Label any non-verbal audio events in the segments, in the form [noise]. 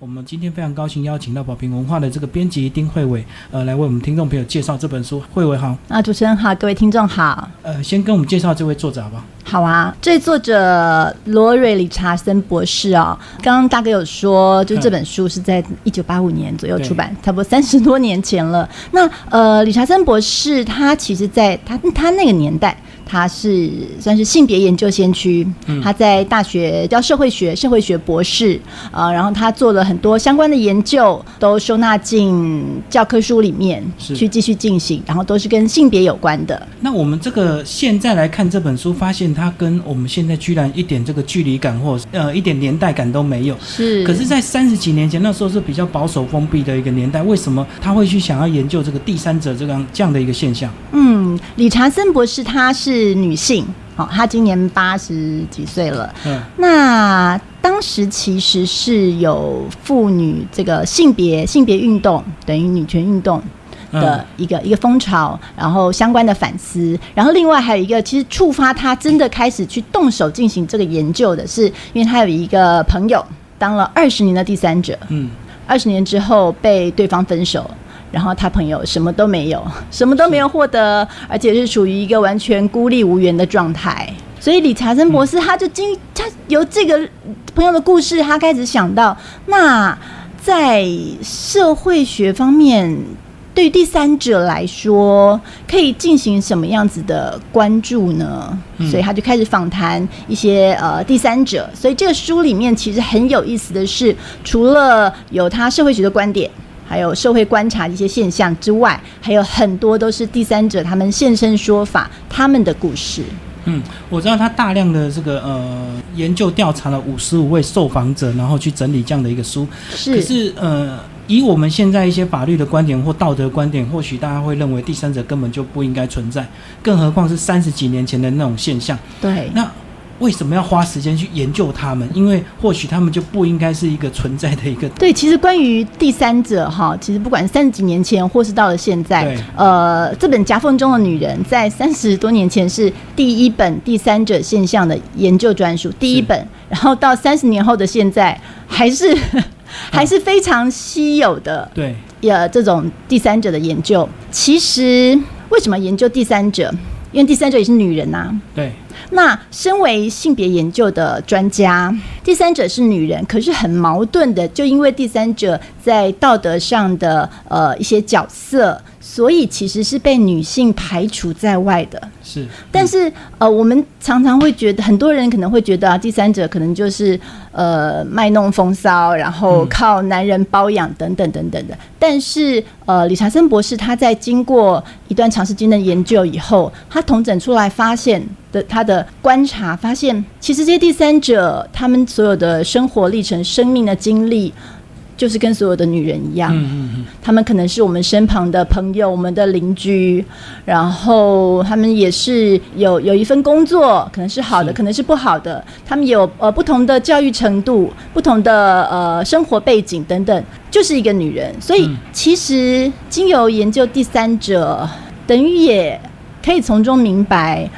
我们今天非常高兴邀请到宝瓶文化的这个编辑丁慧伟，呃，来为我们听众朋友介绍这本书。慧伟好，啊，主持人好，各位听众好。呃，先跟我们介绍这位作者好不好？好啊，这作者罗瑞理查森博士哦，刚刚大哥有说，就这本书是在一九八五年左右出版，差不多三十多年前了。那呃，理查森博士他其实在他他那个年代。他是算是性别研究先驱，嗯他在大学教社会学，社会学博士，呃，然后他做了很多相关的研究，都收纳进教科书里面去继续进行，然后都是跟性别有关的。那我们这个现在来看这本书，发现它跟我们现在居然一点这个距离感或呃一点年代感都没有。是，可是，在三十几年前，那时候是比较保守封闭的一个年代，为什么他会去想要研究这个第三者这样这样的一个现象？嗯，理查森博士他是。是女性，好，她今年八十几岁了。嗯，那当时其实是有妇女这个性别性别运动等于女权运动的一个一个风潮，然后相关的反思，然后另外还有一个其实触发她真的开始去动手进行这个研究的是，因为她有一个朋友当了二十年的第三者，嗯，二十年之后被对方分手。然后他朋友什么都没有，什么都没有获得，而且是处于一个完全孤立无援的状态。所以理查森博士他就经他由这个朋友的故事，他开始想到，那在社会学方面，对于第三者来说，可以进行什么样子的关注呢？所以他就开始访谈一些呃第三者。所以这个书里面其实很有意思的是，除了有他社会学的观点。还有社会观察一些现象之外，还有很多都是第三者他们现身说法，他们的故事。嗯，我知道他大量的这个呃研究调查了五十五位受访者，然后去整理这样的一个书。是。可是呃，以我们现在一些法律的观点或道德观点，或许大家会认为第三者根本就不应该存在，更何况是三十几年前的那种现象。对。那。为什么要花时间去研究他们？因为或许他们就不应该是一个存在的一个。对，其实关于第三者哈，其实不管三十几年前或是到了现在，呃，这本夹缝中的女人在三十多年前是第一本第三者现象的研究专书，第一本，然后到三十年后的现在还是 [laughs] 还是非常稀有的。对，呃，这种第三者的研究，其实为什么研究第三者？因为第三者也是女人呐。对。那身为性别研究的专家，第三者是女人，可是很矛盾的，就因为第三者在道德上的呃一些角色。所以其实是被女性排除在外的，是。但是呃，我们常常会觉得，很多人可能会觉得啊，第三者可能就是呃卖弄风骚，然后靠男人包养等等等等的。但是呃，理查森博士他在经过一段长时间的研究以后，他统整出来发现的他的观察，发现其实这些第三者他们所有的生活历程、生命的经历。就是跟所有的女人一样，他们可能是我们身旁的朋友、我们的邻居，然后他们也是有有一份工作，可能是好的，可能是不好的。他们有呃不同的教育程度、不同的呃生活背景等等，就是一个女人。所以其实经由研究第三者，等于也可以从中明白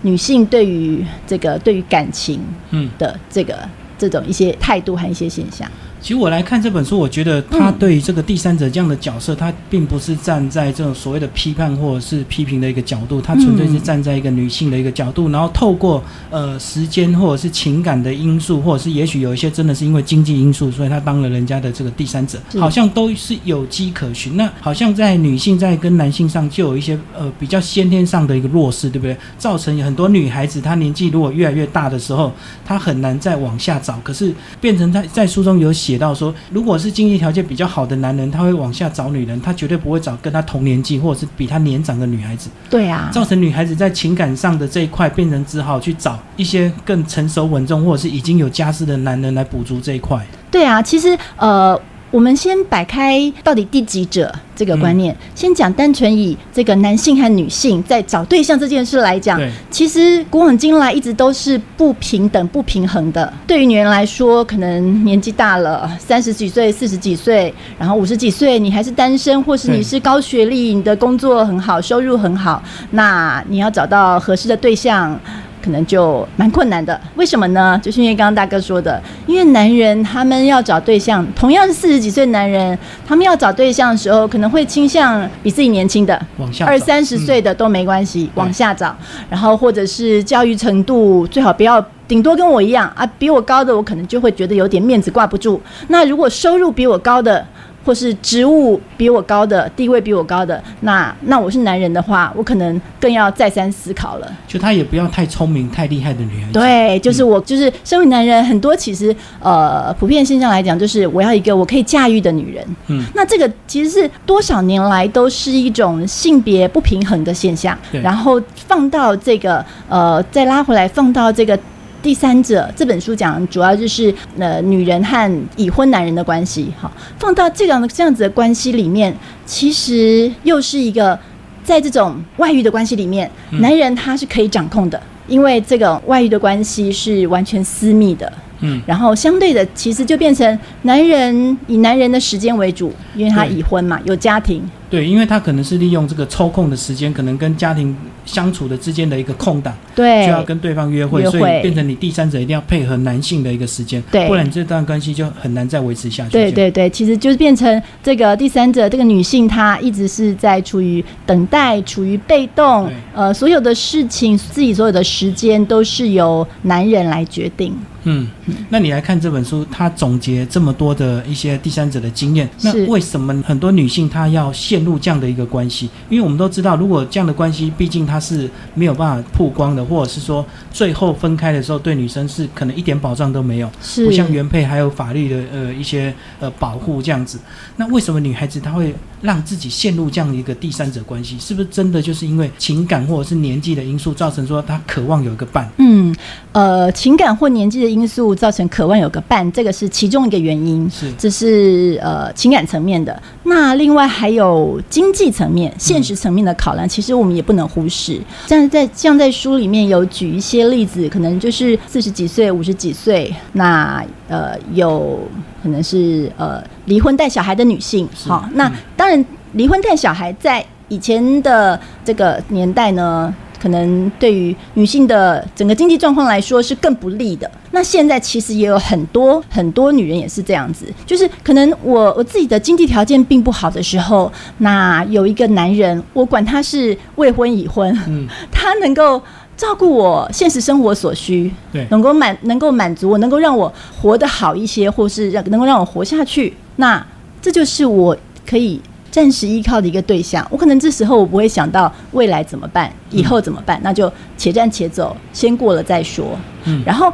女性对于这个对于感情嗯的这个这种一些态度和一些现象。其实我来看这本书，我觉得他对于这个第三者这样的角色，他并不是站在这种所谓的批判或者是批评的一个角度，他纯粹是站在一个女性的一个角度，然后透过呃时间或者是情感的因素，或者是也许有一些真的是因为经济因素，所以他当了人家的这个第三者，好像都是有迹可循。那好像在女性在跟男性上就有一些呃比较先天上的一个弱势，对不对？造成很多女孩子她年纪如果越来越大的时候，她很难再往下找，可是变成她在书中有写。到说，如果是经济条件比较好的男人，他会往下找女人，他绝对不会找跟他同年纪或者是比他年长的女孩子。对啊，造成女孩子在情感上的这一块，变成只好去找一些更成熟稳重或者是已经有家室的男人来补足这一块。对啊，其实呃。我们先摆开到底第几者这个观念，先讲单纯以这个男性和女性在找对象这件事来讲，其实古往今来一直都是不平等、不平衡的。对于女人来说，可能年纪大了，三十几岁、四十几岁，然后五十几岁，你还是单身，或是你是高学历，你的工作很好，收入很好，那你要找到合适的对象。可能就蛮困难的。为什么呢？就是因为刚刚大哥说的，因为男人他们要找对象，同样是四十几岁男人，他们要找对象的时候，可能会倾向比自己年轻的，往下二三十岁的都没关系，往下找。然后或者是教育程度最好不要。顶多跟我一样啊，比我高的我可能就会觉得有点面子挂不住。那如果收入比我高的，或是职务比我高的、地位比我高的，那那我是男人的话，我可能更要再三思考了。就他也不要太聪明、太厉害的女人。对，就是我，就是身为男人，很多其实呃，普遍现象来讲，就是我要一个我可以驾驭的女人。嗯，那这个其实是多少年来都是一种性别不平衡的现象。然后放到这个呃，再拉回来放到这个。第三者这本书讲主要就是呃女人和已婚男人的关系，哈，放到这样的这样子的关系里面，其实又是一个在这种外遇的关系里面，男人他是可以掌控的，因为这个外遇的关系是完全私密的。嗯，然后相对的，其实就变成男人以男人的时间为主，因为他已婚嘛，有家庭。对，因为他可能是利用这个抽空的时间，可能跟家庭相处的之间的一个空档，对，就要跟对方约会，所以变成你第三者一定要配合男性的一个时间，对，不然这段关系就很难再维持下去。对对对，其实就是变成这个第三者，这个女性她一直是在处于等待，处于被动，呃，所有的事情，自己所有的时间都是由男人来决定。嗯，那你来看这本书，它总结这么多的一些第三者的经验，那为什么很多女性她要陷入这样的一个关系？因为我们都知道，如果这样的关系，毕竟它是没有办法曝光的，或者是说最后分开的时候，对女生是可能一点保障都没有，不像原配还有法律的呃一些呃保护这样子。那为什么女孩子她会让自己陷入这样一个第三者关系？是不是真的就是因为情感或者是年纪的因素造成说她渴望有一个伴？嗯，呃，情感或年纪的。因素造成渴望有个伴，这个是其中一个原因。是，这是呃情感层面的。那另外还有经济层面、现实层面的考量，其实我们也不能忽视。像在像在书里面有举一些例子，可能就是四十几岁、五十几岁，那呃有可能是呃离婚带小孩的女性。好，那当然离婚带小孩在以前的这个年代呢。可能对于女性的整个经济状况来说是更不利的。那现在其实也有很多很多女人也是这样子，就是可能我我自己的经济条件并不好的时候，那有一个男人，我管他是未婚已婚，嗯，[laughs] 他能够照顾我现实生活所需，对，能够满能够满足我，能够让我活得好一些，或是让能够让我活下去，那这就是我可以。暂时依靠的一个对象，我可能这时候我不会想到未来怎么办，以后怎么办，那就且战且走，先过了再说。嗯，然后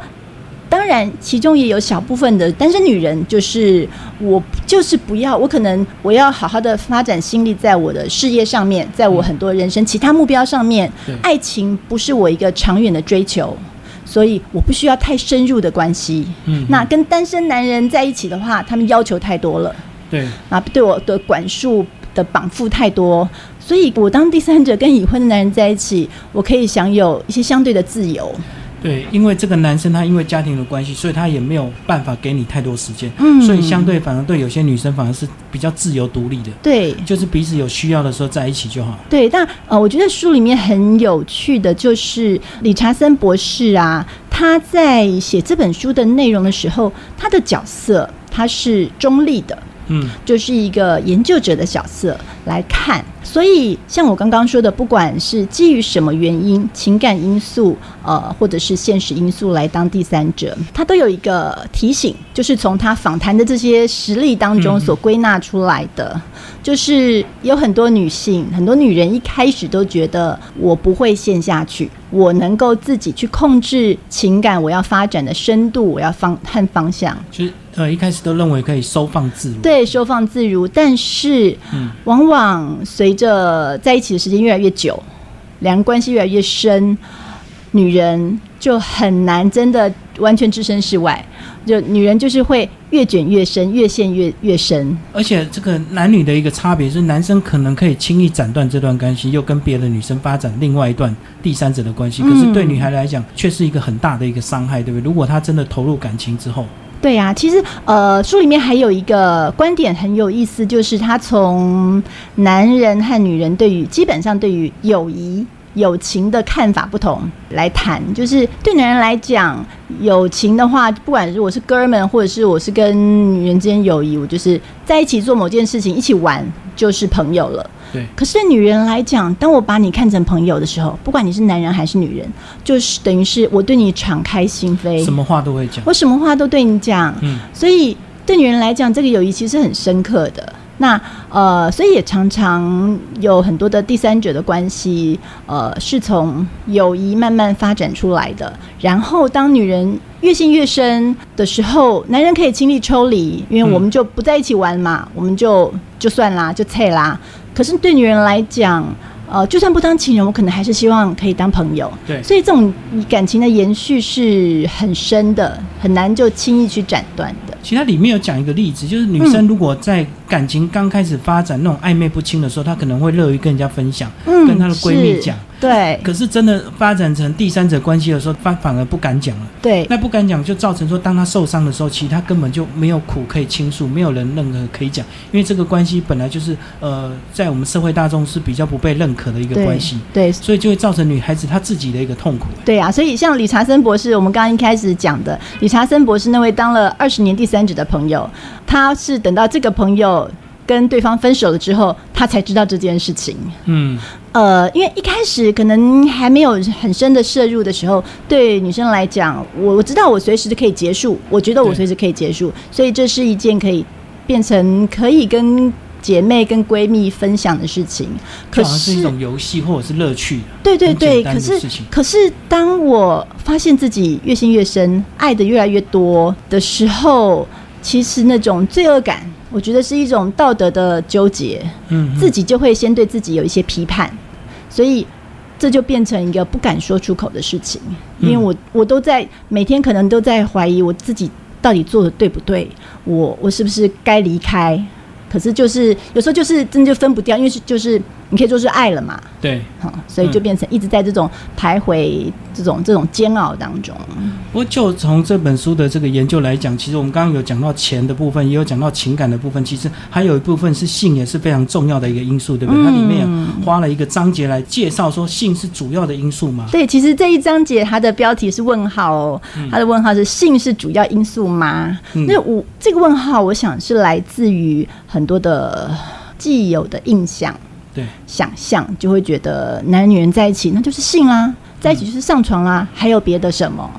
当然其中也有小部分的单身女人，就是我就是不要，我可能我要好好的发展心力在我的事业上面，在我很多人生其他目标上面，爱情不是我一个长远的追求，所以我不需要太深入的关系。嗯，那跟单身男人在一起的话，他们要求太多了。对啊，对我的管束的绑缚太多，所以我当第三者跟已婚的男人在一起，我可以享有一些相对的自由。对，因为这个男生他因为家庭的关系，所以他也没有办法给你太多时间，嗯，所以相对反而对有些女生反而是比较自由独立的。对，就是彼此有需要的时候在一起就好。对，但呃，我觉得书里面很有趣的就是理查森博士啊，他在写这本书的内容的时候，他的角色他是中立的。嗯，就是一个研究者的角色来看，所以像我刚刚说的，不管是基于什么原因，情感因素，呃，或者是现实因素来当第三者，他都有一个提醒，就是从他访谈的这些实例当中所归纳出来的，就是有很多女性，很多女人一开始都觉得我不会陷下去，我能够自己去控制情感，我要发展的深度，我要方和方向。呃，一开始都认为可以收放自如，对，收放自如。但是，往往随着在一起的时间越来越久，两人关系越来越深，女人就很难真的完全置身事外。就女人就是会越卷越深，越陷越越深。而且，这个男女的一个差别是，男生可能可以轻易斩断这段关系，又跟别的女生发展另外一段第三者的关系。可是，对女孩来讲，却是一个很大的一个伤害，对不对？如果她真的投入感情之后。对呀，其实呃，书里面还有一个观点很有意思，就是他从男人和女人对于基本上对于友谊友情的看法不同来谈。就是对男人来讲，友情的话，不管是我是哥们，或者是我是跟女人之间友谊，我就是在一起做某件事情，一起玩就是朋友了。对。可是对女人来讲，当我把你看成朋友的时候，不管你是男人还是女人，就是等于是我对你敞开心扉，什么话都会讲，我什么话都对你讲。嗯。所以对女人来讲，这个友谊其实很深刻的。那呃，所以也常常有很多的第三者的关系，呃，是从友谊慢慢发展出来的。然后当女人越陷越深的时候，男人可以轻易抽离，因为我们就不在一起玩嘛，我们就就算啦，就撤啦。可是对女人来讲，呃，就算不当情人，我可能还是希望可以当朋友。对，所以这种感情的延续是很深的，很难就轻易去斩断的。其他里面有讲一个例子，就是女生如果在感情刚开始发展那种暧昧不清的时候，她可能会乐于跟人家分享，跟她的闺蜜讲。对。可是真的发展成第三者关系的时候，反反而不敢讲了。对。那不敢讲，就造成说，当他受伤的时候，其实她根本就没有苦可以倾诉，没有人任何可以讲，因为这个关系本来就是呃，在我们社会大众是比较不被认可的一个关系。对。所以就会造成女孩子她自己的一个痛苦。对啊，所以像理查森博士，我们刚刚一开始讲的，理查森博士那位当了二十年第三者的朋友，他是等到这个朋友跟对方分手了之后，他才知道这件事情。嗯，呃，因为一开始可能还没有很深的摄入的时候，对女生来讲，我我知道我随时可以结束，我觉得我随时可以结束，所以这是一件可以变成可以跟姐妹、跟闺蜜分享的事情。可是一种游戏或者是乐趣。对对对，可是可是当我发现自己越陷越深，爱的越来越多的时候。其实那种罪恶感，我觉得是一种道德的纠结，嗯，自己就会先对自己有一些批判，所以这就变成一个不敢说出口的事情，因为我我都在每天可能都在怀疑我自己到底做的对不对，我我是不是该离开？可是就是有时候就是真的就分不掉，因为是就是。你可以说是爱了嘛？对，好，所以就变成一直在这种徘徊、这种这种煎熬当中。不过，就从这本书的这个研究来讲，其实我们刚刚有讲到钱的部分，也有讲到情感的部分，其实还有一部分是性，也是非常重要的一个因素，对不对？它里面花了一个章节来介绍说性是主要的因素吗？对，其实这一章节它的标题是问号哦，它的问号是性是主要因素吗？那我这个问号，我想是来自于很多的既有的印象。对，想象就会觉得男女人在一起那就是性啦，在一起就是上床啦，还有别的什么？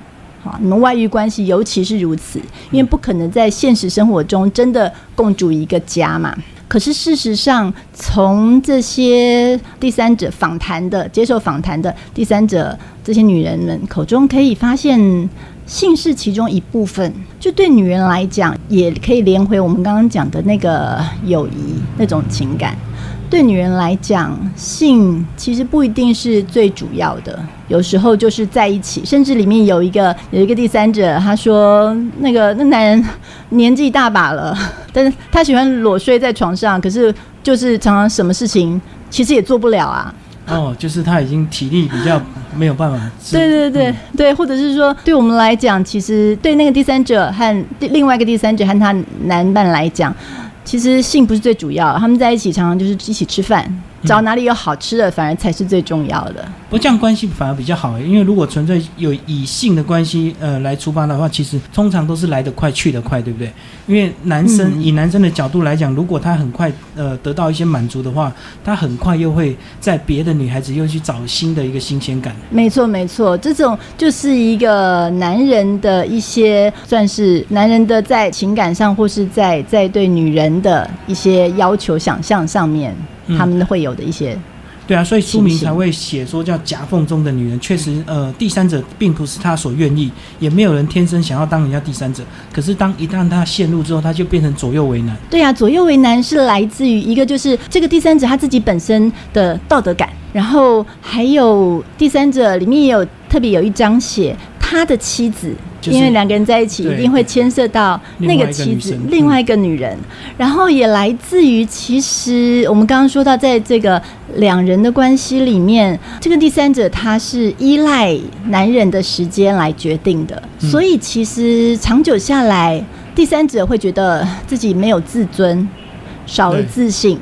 好，你们外遇关系尤其是如此，因为不可能在现实生活中真的共住一个家嘛。可是事实上，从这些第三者访谈的、接受访谈的第三者这些女人们口中，可以发现性是其中一部分。就对女人来讲，也可以连回我们刚刚讲的那个友谊那种情感。对女人来讲，性其实不一定是最主要的，有时候就是在一起，甚至里面有一个有一个第三者，他说那个那男人年纪大把了，但是他喜欢裸睡在床上，可是就是常常什么事情其实也做不了啊。哦，就是他已经体力比较没有办法。对对对对，或者是说，对我们来讲，其实对那个第三者和另外一个第三者和他男伴来讲。其实性不是最主要，他们在一起常常就是一起吃饭。找哪里有好吃的，反而才是最重要的。不这样关系反而比较好，因为如果纯粹有以性的关系呃来出发的话，其实通常都是来得快去得快，对不对？因为男生以男生的角度来讲，如果他很快呃得到一些满足的话，他很快又会在别的女孩子又去找新的一个新鲜感。没错，没错，这种就是一个男人的一些算是男人的在情感上或是在在对女人的一些要求、想象上面。他们会有的一些，对啊，所以书名才会写说叫夹缝中的女人。确实，呃，第三者并不是他所愿意，也没有人天生想要当人家第三者。可是，当一旦他陷入之后，他就变成左右为难。对啊，左右为难是来自于一个就是这个第三者他自己本身的道德感，然后还有第三者里面也有特别有一章写他的妻子。因为两个人在一起，一定会牵涉到那个妻子，另外一个女人，然后也来自于，其实我们刚刚说到，在这个两人的关系里面，这个第三者他是依赖男人的时间来决定的，所以其实长久下来，第三者会觉得自己没有自尊，少了自信，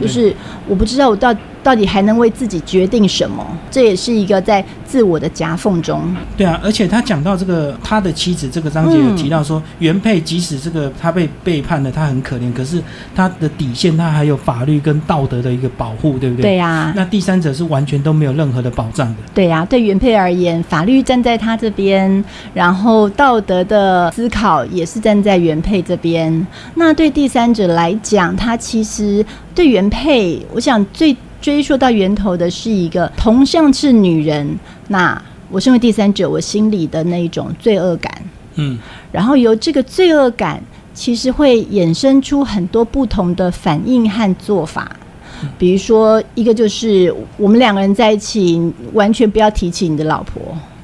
就是我不知道我到。到底还能为自己决定什么？这也是一个在自我的夹缝中。对啊，而且他讲到这个他的妻子，这个章节有提到说，原配即使这个他被背叛了，他很可怜，可是他的底线他还有法律跟道德的一个保护，对不对？对呀。那第三者是完全都没有任何的保障的。对呀，对原配而言，法律站在他这边，然后道德的思考也是站在原配这边。那对第三者来讲，他其实对原配，我想最追溯到源头的是一个同性是女人，那我身为第三者，我心里的那一种罪恶感，嗯，然后由这个罪恶感，其实会衍生出很多不同的反应和做法。比如说，一个就是我们两个人在一起，完全不要提起你的老婆，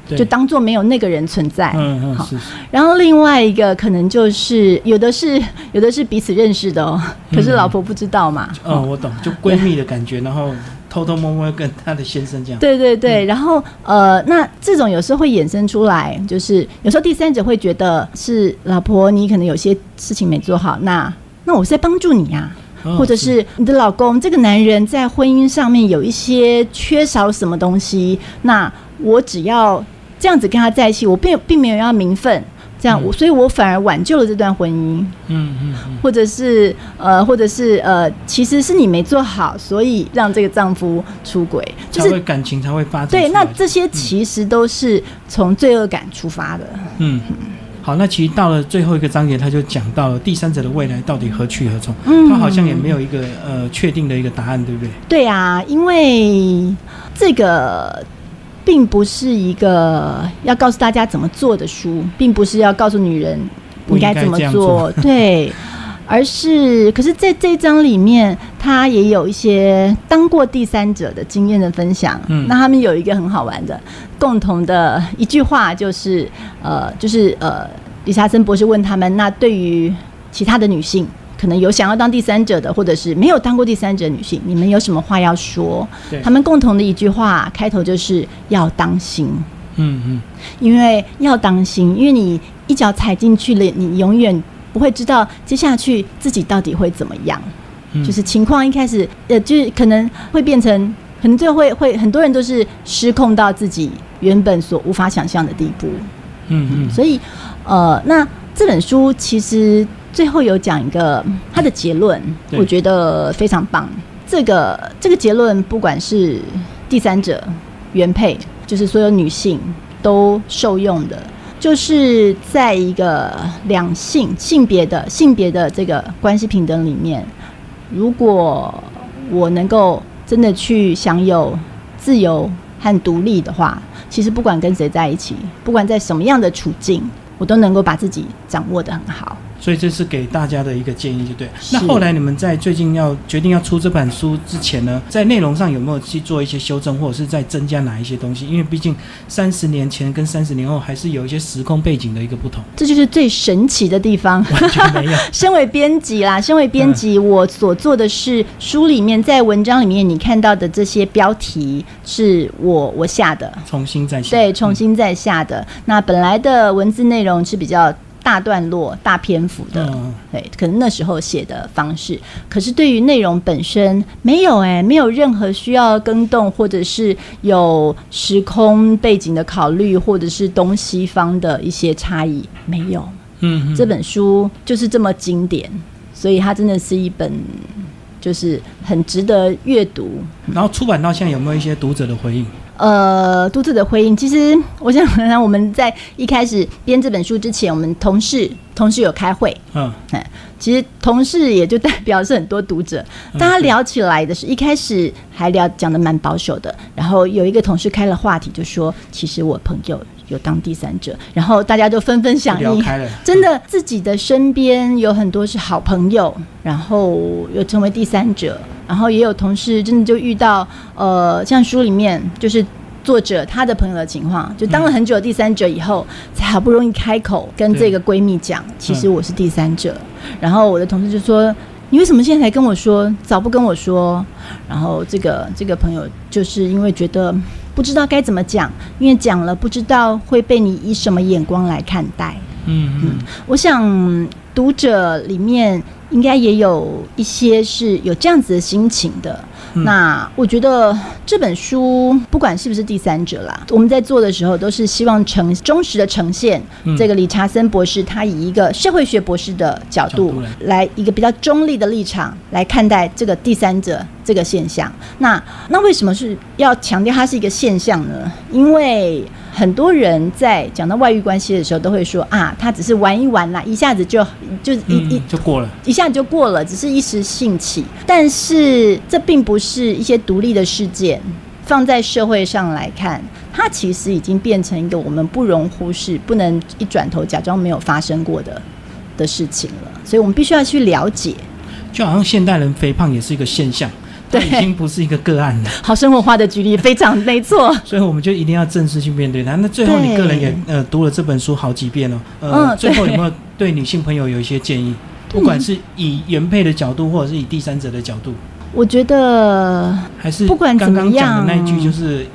就当做没有那个人存在。嗯嗯，好。然后另外一个可能就是有的是有的是彼此认识的哦，可是老婆不知道嘛。嗯，我懂，就闺蜜的感觉，然后偷偷摸摸跟她的先生这样。对 [laughs] 对对，然后呃，那这种有时候会衍生出来，就是有时候第三者会觉得是老婆，你可能有些事情没做好，那那我是在帮助你呀。或者是你的老公这个男人在婚姻上面有一些缺少什么东西，那我只要这样子跟他在一起，我并并没有要名分，这样我，所以我反而挽救了这段婚姻。嗯嗯，或者是呃，或者是呃，其实是你没做好，所以让这个丈夫出轨，就是感情才会发展。对，那这些其实都是从罪恶感出发的。嗯。好，那其实到了最后一个章节，他就讲到了第三者的未来到底何去何从。嗯，他好像也没有一个呃确定的一个答案，对不对？对啊，因为这个并不是一个要告诉大家怎么做的书，并不是要告诉女人应该怎么做，[laughs] 对，而是可是在这一章里面，他也有一些当过第三者的经验的分享。嗯，那他们有一个很好玩的。共同的一句话就是，呃，就是呃，李查森博士问他们，那对于其他的女性，可能有想要当第三者的，或者是没有当过第三者女性，你们有什么话要说？他们共同的一句话开头就是要当心，嗯嗯，因为要当心，因为你一脚踩进去了，你永远不会知道接下去自己到底会怎么样，就是情况一开始，呃，就是可能会变成。可能最后会会很多人都是失控到自己原本所无法想象的地步，嗯嗯，所以呃，那这本书其实最后有讲一个他的结论，我觉得非常棒。这个这个结论，不管是第三者、原配，就是所有女性都受用的，就是在一个两性性别的性别的这个关系平等里面，如果我能够。真的去享有自由和独立的话，其实不管跟谁在一起，不管在什么样的处境，我都能够把自己掌握的很好。所以这是给大家的一个建议，就对。那后来你们在最近要决定要出这本书之前呢，在内容上有没有去做一些修正，或者是在增加哪一些东西？因为毕竟三十年前跟三十年后还是有一些时空背景的一个不同。这就是最神奇的地方。完全没有。[laughs] 身为编辑啦，身为编辑，我所做的是书里面在文章里面你看到的这些标题是我我下的，重新再下。对，重新再下的。那本来的文字内容是比较。大段落、大篇幅的，对，可能那时候写的方式，可是对于内容本身没有哎，没有任何需要更动，或者是有时空背景的考虑，或者是东西方的一些差异，没有。嗯，这本书就是这么经典，所以它真的是一本就是很值得阅读。然后出版到现在有没有一些读者的回应？呃，读者的回应，其实我想，我们在一开始编这本书之前，我们同事同事有开会，嗯，哎，其实同事也就代表是很多读者，大家聊起来的是一开始还聊讲的蛮保守的，然后有一个同事开了话题，就说其实我朋友有当第三者，然后大家都纷纷响应，真的自己的身边有很多是好朋友，然后又成为第三者。然后也有同事真的就遇到，呃，像书里面就是作者他的朋友的情况，就当了很久第三者以后，才好不容易开口跟这个闺蜜讲，其实我是第三者。然后我的同事就说：“你为什么现在才跟我说？早不跟我说？”然后这个这个朋友就是因为觉得不知道该怎么讲，因为讲了不知道会被你以什么眼光来看待。嗯嗯，我想读者里面。应该也有一些是有这样子的心情的。那我觉得这本书不管是不是第三者啦，我们在做的时候都是希望呈忠实的呈现这个理查森博士他以一个社会学博士的角度来一个比较中立的立场来看待这个第三者这个现象。那那为什么是要强调它是一个现象呢？因为很多人在讲到外遇关系的时候都会说啊，他只是玩一玩啦，一下子就就一一就过了，一下子就过了，只是一时兴起。但是这并不是一些独立的事件，放在社会上来看，它其实已经变成一个我们不容忽视、不能一转头假装没有发生过的的事情了。所以我们必须要去了解。就好像现代人肥胖也是一个现象。[laughs] 对已经不是一个个案了。[laughs] 好生活化的举例非常没错，所以我们就一定要正式去面对它。那最后你个人也呃读了这本书好几遍了，呃，最后有没有对女性朋友有一些建议？不管是以原配的角度，或者是以第三者的角度，我觉得还是不管刚刚讲的那一句，就是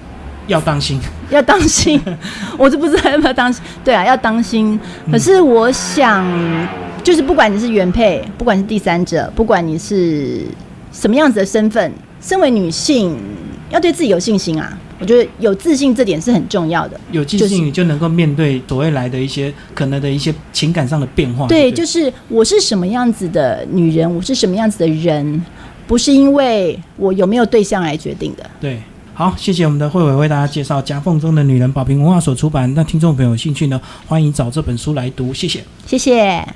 要当心，要当心。[laughs] 我就不知道要不要当心。对啊，要当心。可是我想，就是不管你是原配，不管是第三者，不管你是。什么样子的身份？身为女性，要对自己有信心啊！我觉得有自信这点是很重要的。有自信，你就能够面对所未来的一些可能的一些情感上的变化。对，就是我是什么样子的女人，我是什么样子的人，不是因为我有没有对象来决定的。对，好，谢谢我们的慧伟为大家介绍《夹缝中的女人》，宝瓶文化所出版。那听众朋友有兴趣呢，欢迎找这本书来读。谢谢，谢谢。